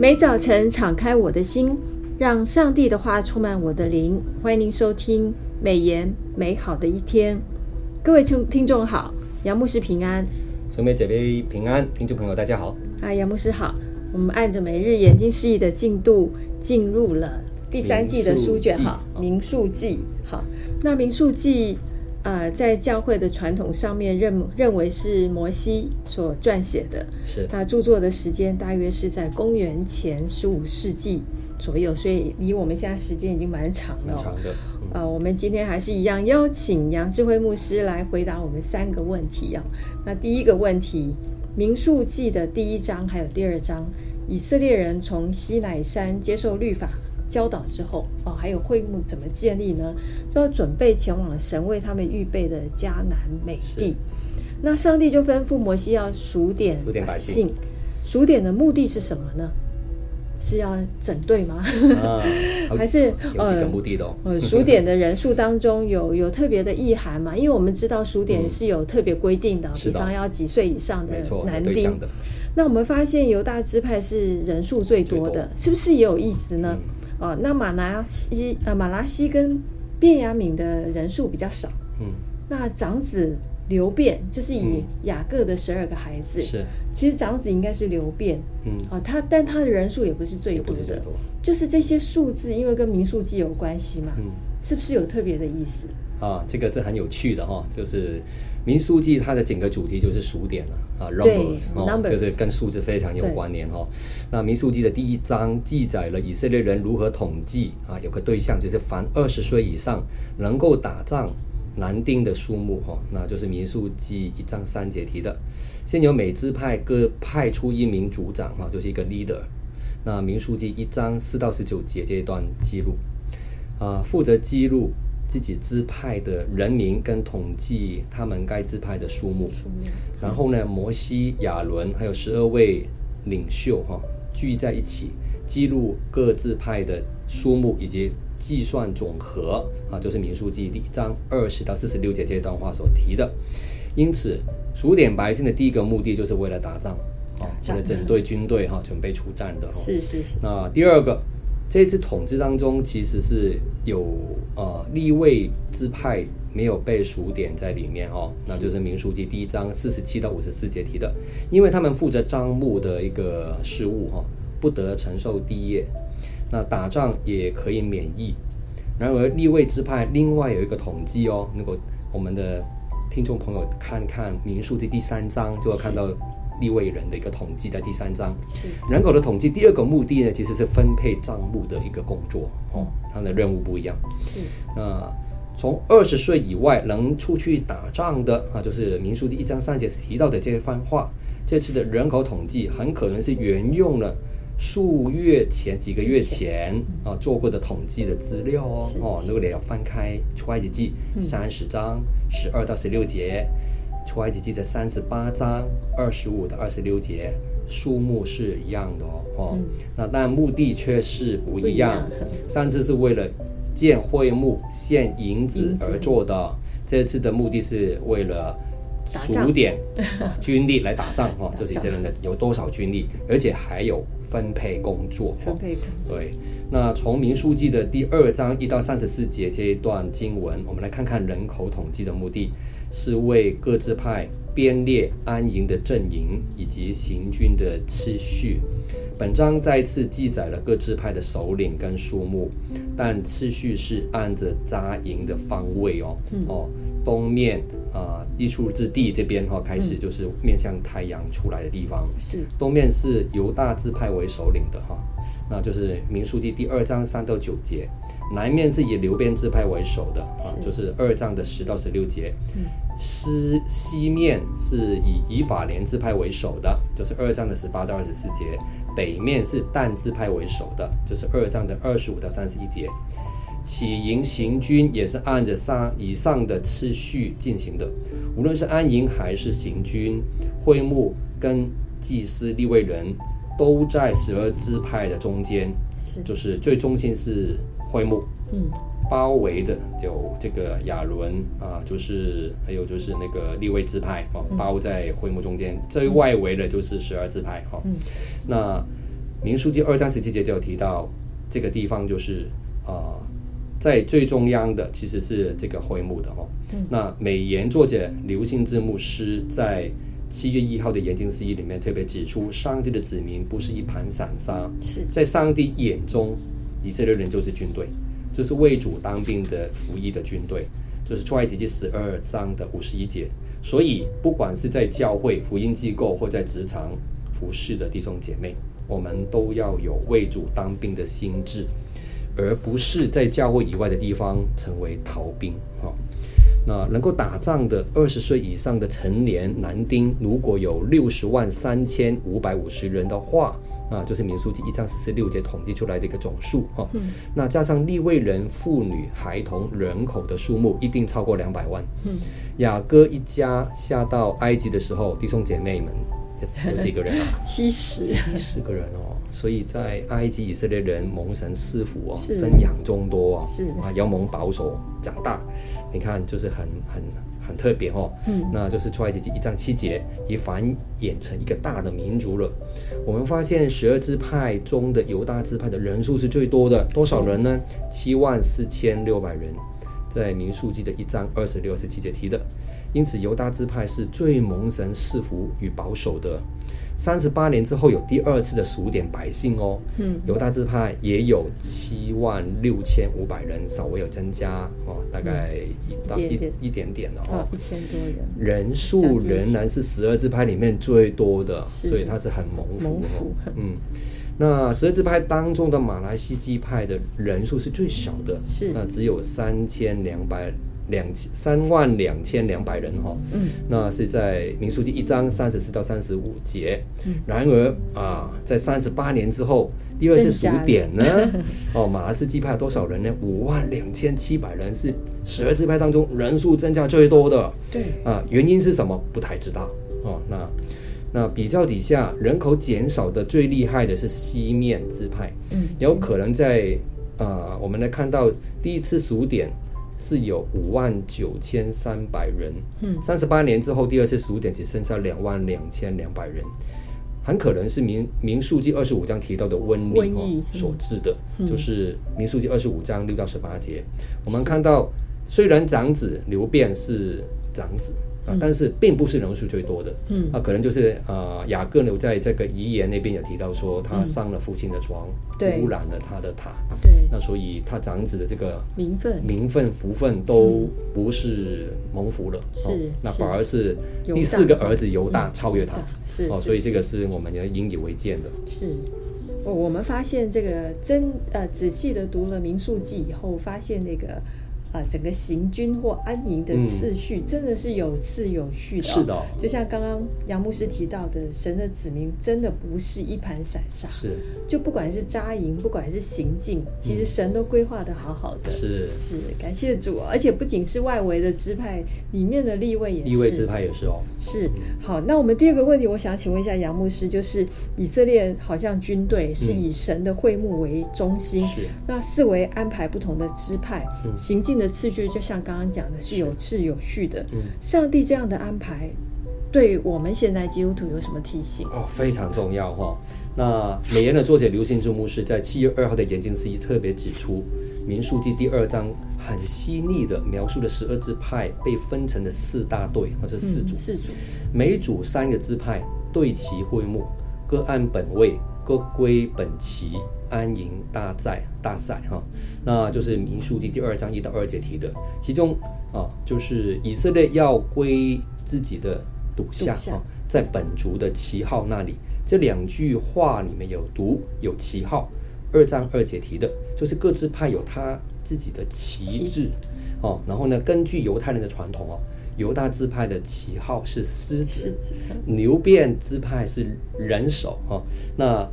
每早晨敞开我的心，让上帝的话充满我的灵。欢迎您收听美言美好的一天。各位听听众好，杨牧师平安，兄妹姐妹平安，听众朋友大家好。啊，杨牧师好。我们按着每日研经释义的进度进入了第三季的书卷哈，《民数记》好。那《民数记》呃，在教会的传统上面认认为是摩西所撰写的，是他著作的时间大约是在公元前十五世纪左右，所以离我们现在时间已经蛮长了。蛮长的。啊、嗯呃，我们今天还是一样邀请杨智慧牧师来回答我们三个问题啊。那第一个问题，《民数记》的第一章还有第二章，以色列人从西乃山接受律法。教导之后哦，还有会幕怎么建立呢？就要准备前往神为他们预备的迦南美地。那上帝就吩咐摩西要数点数点百姓，数点的目的是什么呢？是要整队吗？啊、还是有几个目的的、哦？呃，数点的人数当中有有特别的意涵嘛？因为我们知道数点是有特别规定的，嗯、比方要几岁以上的男丁。那我们发现犹大支派是人数最多的，多是不是也有意思呢？嗯哦，那马拿西呃，马拿西跟卞雅敏的人数比较少。嗯，那长子刘辩就是以雅各的十二个孩子，是、嗯、其实长子应该是刘辩。嗯，啊，他但他的人数也不是最多的，多就是这些数字，因为跟民数记有关系嘛。嗯，是不是有特别的意思？啊，这个是很有趣的哈、哦，就是。民数记它的整个主题就是数点了啊，numbers 哦，就是跟数字非常有关联哈。那民数记的第一章记载了以色列人如何统计啊，有个对象就是凡二十岁以上能够打仗男丁的数目哈，那就是民数记一章三节提的。先由每支派各派出一名组长哈，就是一个 leader。那民数记一章四到十九节这一段记录啊，负责记录。自己支派的人民跟统计他们该支派的数目，然后呢，摩西、亚伦还有十二位领袖哈聚在一起，记录各自派的数目以及计算总和啊，就是民数记第一章二十到四十六节这段话所提的。因此，数点百姓的第一个目的就是为了打仗啊，为了整队军队哈准备出战的。是是是。那第二个。这次统治当中，其实是有呃立位支派没有被数点在里面哦，那就是民书记第一章四十七到五十四节提的，因为他们负责账目的一个事务哈、哦，不得承受地业，那打仗也可以免疫。然而立位支派另外有一个统计哦，如果我们的听众朋友看看民书记第三章，就会看到。利未人的一个统计，在第三章。人口的统计，第二个目的呢，其实是分配账目的一个工作哦，他的任务不一样。是。那从二十岁以外能出去打仗的啊，就是民书记一章三节提到的这番话，这次的人口统计很可能是沿用了数月前几个月前啊做过的统计的资料哦哦，如果你要翻开出埃及记三十章十二到十六节。出埃及记的三十八章二十五到二十六节，数目是一样的哦，哦，嗯、那但目的却是不一样。上次是为了建会幕、献银子而做的，这次的目的是为了数点 军力来打仗哦，就是以色列人的有多少军力，而且还有分配工作。分配工作。对，那从民数记的第二章一到三十四节这一段经文，我们来看看人口统计的目的。是为各支派编列安营的阵营以及行军的次序。本章再次记载了各支派的首领跟数目，但次序是按着扎营的方位哦。哦，东面啊，日出之地这边哈、哦，开始就是面向太阳出来的地方。是东面是由大支派为首领的哈。那就是明书记第二章三到九节，南面是以流边支派为首的啊，就是二章的十到十六节。西西面是以以法莲支派为首的，就是二章的十八到二十四节。北面是但支派为首的，就是二章的二十五到三十一节。起营行军也是按着上以上的次序进行的，无论是安营还是行军，会幕跟祭司立位人。都在十二支派的中间，是。就是最中心是会幕，嗯，包围的就这个亚伦啊，就是还有就是那个立位支派啊，包在会幕中间，最外围的就是十二支派哈。嗯，那民数记二章十七节就有提到，这个地方就是啊、呃，在最中央的其实是这个会幕的哦。嗯、那美言作者刘信志牧师在七月一号的研经释义里面特别指出，上帝的子民不是一盘散沙，是在上帝眼中，以色列人就是军队，就是为主当兵的服役的军队，就是出埃及记十二章的五十一节。所以，不管是在教会、福音机构或在职场服侍的弟兄姐妹，我们都要有为主当兵的心智，而不是在教会以外的地方成为逃兵。哈，那能够打仗的二十岁以上的成年男丁，如果有六十万三千五百五十人的话。啊，就是民数记一章四十六节统计出来的一个总数哈，嗯、那加上立位人、妇女、孩童人口的数目，一定超过两百万。嗯，雅各一家下到埃及的时候，弟兄姐妹们有几个人啊？七十，七十个人哦。所以在埃及以色列人蒙神赐福哦，生养众多啊，是啊，要蒙保守长大。你看，就是很很。很特别哦，嗯，那就是出埃及记一章七节，已繁衍成一个大的民族了。我们发现十二支派中的犹大支派的人数是最多的，多少人呢？七万四千六百人，在民数记的一章二十六、二十七节提的。因此，犹大支派是最蒙神赐福与保守的。三十八年之后有第二次的数点百姓哦，嗯，犹大支派也有七万六千五百人，稍微有增加哦，大概一到一一点点的哦，一千多人，人数仍然是十二支派里面最多的，所以它是很蒙福，蒙福，嗯，那十二支派当中的马来西基派的人数是最少的，是。那只有三千两百。两千三万两千两百人哈，嗯，那是在民书记一章三十四到三十五节。嗯，然而啊，在三十八年之后，第二次数点呢，哦，马拉斯基派多少人呢？五万两千七百人，是十二支派当中人数增加最多的。对，啊，原因是什么？不太知道。哦，那那比较底下人口减少的最厉害的是西面支派。嗯，有可能在啊，我们来看到第一次数点。是有五万九千三百人，嗯，三十八年之后，第二次数点只剩下两万两千两百人，很可能是民民数记二十五章提到的瘟疫，所致的，嗯、就是民数记二十五章六到十八节，嗯、我们看到虽然长子刘辩是长子。啊，但是并不是人数最多的，嗯，啊，可能就是呃，雅各留在这个遗言那边有提到说，他上了父亲的床，污染了他的塔，对，那所以他长子的这个名分、名分、福分都不是蒙福了，是，那反而是第四个儿子犹大超越他，是，哦，所以这个是。我们要引以为鉴的。是，我我们发现这个真呃仔细的读了民数记以后，发现那个。啊，整个行军或安营的次序真的是有次有序的，哦，是的，哦。就像刚刚杨牧师提到的，神的子民真的不是一盘散沙，是。就不管是扎营，不管是行进，其实神都规划的好好的，是是。感谢主，而且不仅是外围的支派，里面的立位也是，立位支派也是哦。是。好，那我们第二个问题，我想请问一下杨牧师，就是以色列好像军队是以神的会幕为中心，是。那四围安排不同的支派行进的次序，就像刚刚讲的，是有次有序的。嗯，上帝这样的安排，对我们现在基督徒有什么提醒？哦，非常重要哈。那美言的作者刘信志牧师在七月二号的研经司仪特别指出，《民数记》第二章很细腻的描述了十二支派被分成的四大队或者四组，四组，每组三个支派对齐会幕，各按本位，各归本旗。安营大寨大赛哈，那就是民书记第二章一到二节提的，其中啊就是以色列要归自己的督下啊，在本族的旗号那里，这两句话里面有独有旗号，二章二节提的，就是各支派有他自己的旗帜哦，然后呢，根据犹太人的传统哦，犹大支派的旗号是狮子，牛便支派是人手哈，那。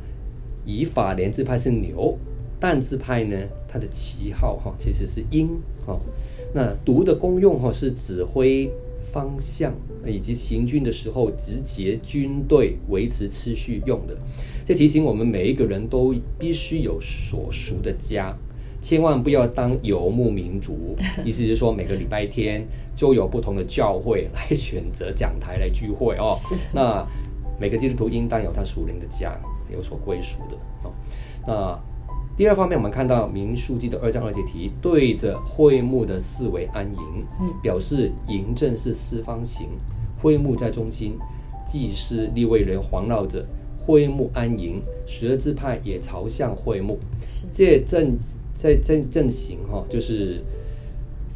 以法莲支派是牛，但支派呢，它的旗号哈其实是鹰哈。那督的功用哈是指挥方向，以及行军的时候集结军队维持秩序用的。这提醒我们每一个人都必须有所属的家，千万不要当游牧民族。意思是说，每个礼拜天就有不同的教会来选择讲台来聚会哦。是那每个基督徒应当有他属灵的家。有所归属的哦。那第二方面，我们看到民数记的二章二节题，对着会幕的四围安营，嗯，表示营正是四方形，会幕在中心，祭司立位人环绕着会幕安营，十二支派也朝向会幕，这阵在阵阵型哈，就是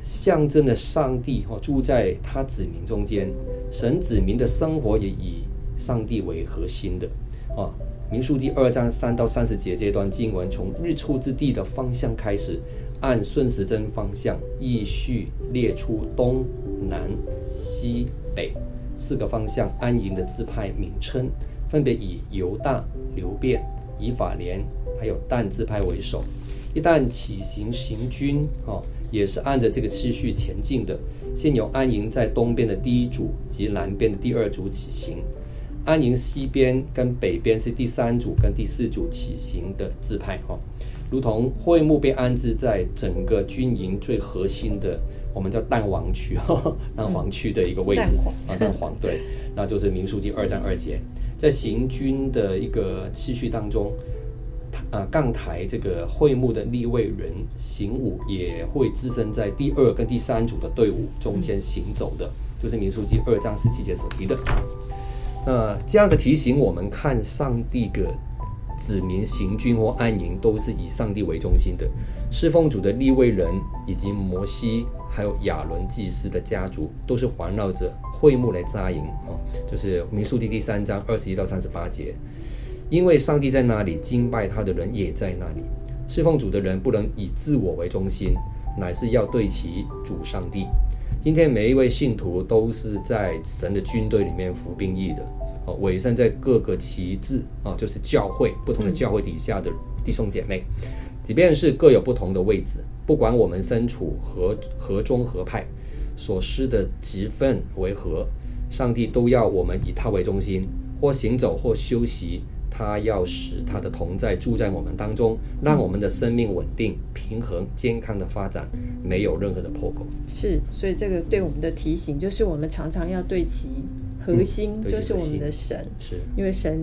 象征的上帝哈住在他子民中间，神子民的生活也以上帝为核心的啊。民数记二章三到三十节这段经文，从日出之地的方向开始，按顺时针方向依序列出东南西北四个方向安营的支派名称，分别以犹大、流便、以法莲还有但支派为首。一旦起行行军，哈，也是按着这个次序前进的。先由安营在东边的第一组及南边的第二组起行。安营西边跟北边是第三组跟第四组起行的自派哈，如同会幕被安置在整个军营最核心的，我们叫蛋黄区哈，蛋黄区的一个位置啊，蛋黄对，那就是民书记二战二节，在行军的一个次序当中，啊，杠台这个会幕的立位人行伍也会置身在第二跟第三组的队伍中间行走的，就是民数记二章十七节所提的。那这样的提醒，我们看上帝的子民行军或安营，都是以上帝为中心的。侍奉主的立位人以及摩西，还有亚伦祭司的家族，都是环绕着会幕来扎营啊。就是民数记第三章二十一到三十八节，因为上帝在那里，敬拜他的人也在那里。侍奉主的人不能以自我为中心，乃是要对其主上帝。今天每一位信徒都是在神的军队里面服兵役的，哦，委身在各个旗帜啊，就是教会不同的教会底下的弟兄姐妹，即便是各有不同的位置，不管我们身处何何宗何派，所施的职分为何，上帝都要我们以他为中心，或行走或休息。他要使他的同在住在我们当中，让我们的生命稳定、平衡、健康的发展，没有任何的破口。是，所以这个对我们的提醒，就是我们常常要对其核心，就是我们的神，是因为神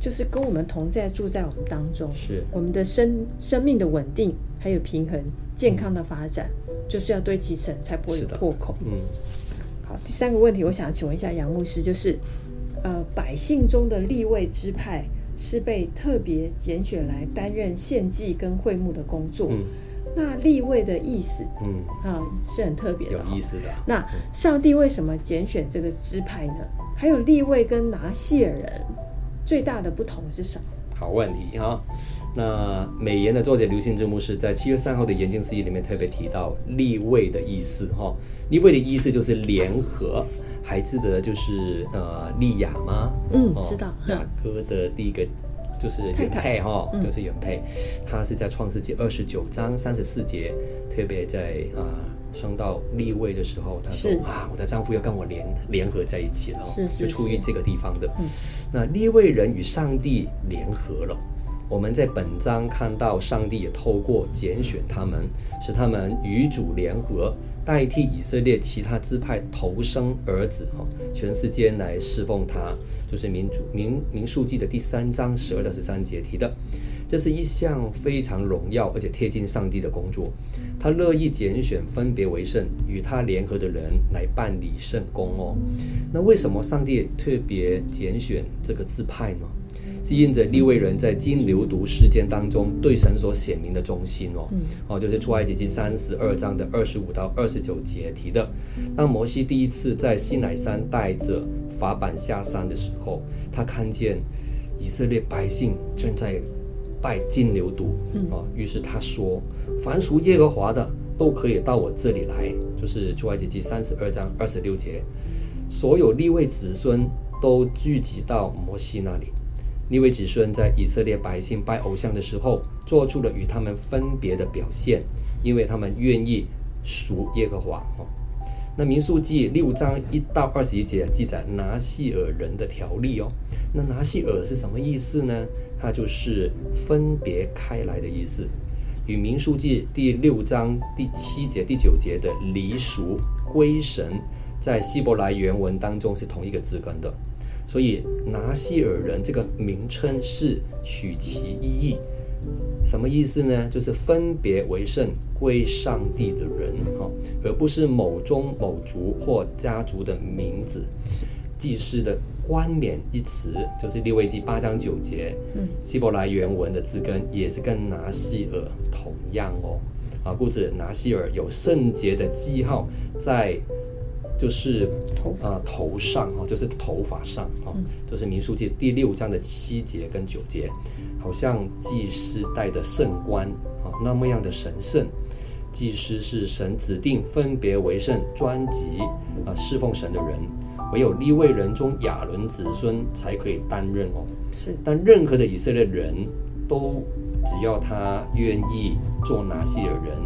就是跟我们同在，住在我们当中，是我们的生生命的稳定，还有平衡、健康的发展，嗯、就是要对其神，才不会有破口。嗯，好，第三个问题，我想请问一下杨牧师，就是。呃，百姓中的立位支派是被特别拣选来担任献祭跟会幕的工作。嗯，那立位的意思，嗯啊，是很特别的，有意思的。那上帝为什么拣选这个支派呢？还有立位跟拿细耳人最大的不同是什么？好问题哈。那美言的作者刘信之牧师在七月三号的研经释义里面特别提到立位的意思哈。立位的意思就是联合。还记得就是呃利亚吗？嗯，知道。雅各的第一个就是原配哈，就是原配。他是在创世纪二十九章三十四节，特别在啊升到立位的时候，他说啊，我的丈夫要跟我联联合在一起了，是是，就出于这个地方的。那立位人与上帝联合了。我们在本章看到上帝也透过拣选他们，使他们与主联合。代替以色列其他支派投生儿子哈，全世界来侍奉他，就是民主民民数记的第三章十二到十三节提的，这是一项非常荣耀而且贴近上帝的工作。他乐意拣选分别为圣与他联合的人来办理圣工哦。那为什么上帝特别拣选这个支派呢？是因着利未人在金牛犊事件当中对神所显明的忠心哦，哦，就是出埃及记三十二章的二十五到二十九节提的。当摩西第一次在西乃山带着法版下山的时候，他看见以色列百姓正在拜金牛犊，哦，于是他说：“凡属耶和华的都可以到我这里来。”就是出埃及记三十二章二十六节，所有利未子孙都聚集到摩西那里。利未子孙在以色列百姓拜偶像的时候，做出了与他们分别的表现，因为他们愿意属耶和华。哦，那民数记六章一到二十一节记载拿细尔人的条例哦。那拿西尔是什么意思呢？它就是分别开来的意思，与民数记第六章第七节、第九节的离俗归神，在希伯来原文当中是同一个字根的。所以拿西尔人这个名称是取其意义，什么意思呢？就是分别为圣归上帝的人，哈，而不是某宗某族或家族的名字。祭司的冠冕一词，就是六位记八章九节，嗯，希伯来原文的字根也是跟拿西尔同样哦。啊，故此拿西尔有圣洁的记号在，就是头啊头上哈，就是头发上哈，就是民数记第六章的七节跟九节，好像祭司戴的圣冠啊那么样的神圣。祭司是神指定分别为圣专辑啊侍奉神的人，唯有立位人中亚伦子孙才可以担任哦。是，但任何的以色列人都。只要他愿意做拿细耳人，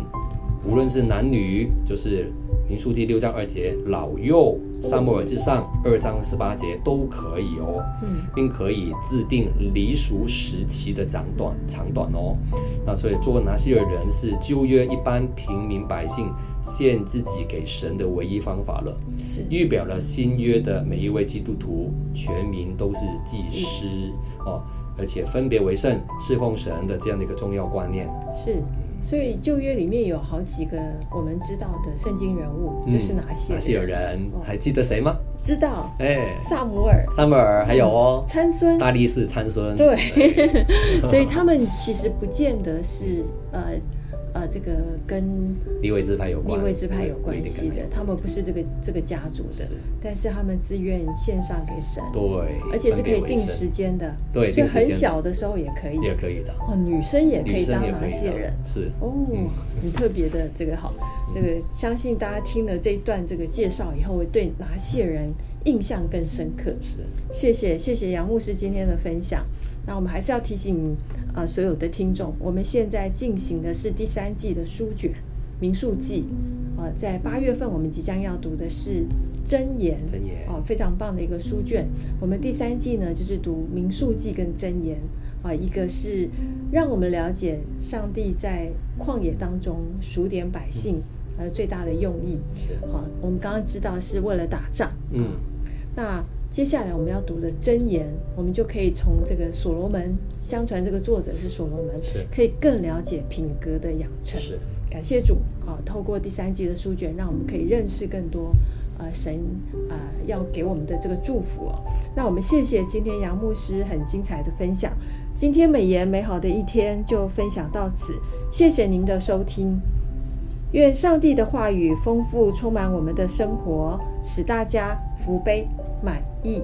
无论是男女，就是民数记六章二节，老幼，撒母耳记上二章十八节都可以哦，嗯，并可以制定离俗时期的长短长短哦。那所以做拿细耳人是旧约一般平民百姓献自己给神的唯一方法了，是预表了新约的每一位基督徒，全民都是祭司哦。而且分别为圣，侍奉神的这样的一个重要观念是，所以旧约里面有好几个我们知道的圣经人物，嗯、就是拿细耳人，拿细耳人、哦、还记得谁吗？知道，哎，萨姆尔，萨姆尔还有哦，参孙，大力士参孙，对。所以他们其实不见得是呃。呃，这个跟立位支派有关，利未支派有关系的，他们不是这个这个家族的，但是他们自愿献上给神，对，而且是可以定时间的，对，就很小的时候也可以，也可以的，哦，女生也可以当拿细人，是。哦，很特别的这个好，这个相信大家听了这一段这个介绍以后，会对拿细人印象更深刻。是，谢谢谢谢杨牧师今天的分享。那我们还是要提醒啊、呃，所有的听众，我们现在进行的是第三季的书卷《民数记》呃，在八月份我们即将要读的是真言，箴言啊、呃，非常棒的一个书卷。我们第三季呢，就是读《民数记》跟真言啊、呃，一个是让我们了解上帝在旷野当中数点百姓呃最大的用意。是啊、呃，我们刚刚知道是为了打仗。嗯，呃、那。接下来我们要读的箴言，我们就可以从这个所罗门，相传这个作者是所罗门，是可以更了解品格的养成。是，感谢主啊！透过第三季的书卷，让我们可以认识更多呃神啊、呃、要给我们的这个祝福哦。那我们谢谢今天杨牧师很精彩的分享。今天美言美好的一天就分享到此，谢谢您的收听。愿上帝的话语丰富充满我们的生活，使大家福杯满意。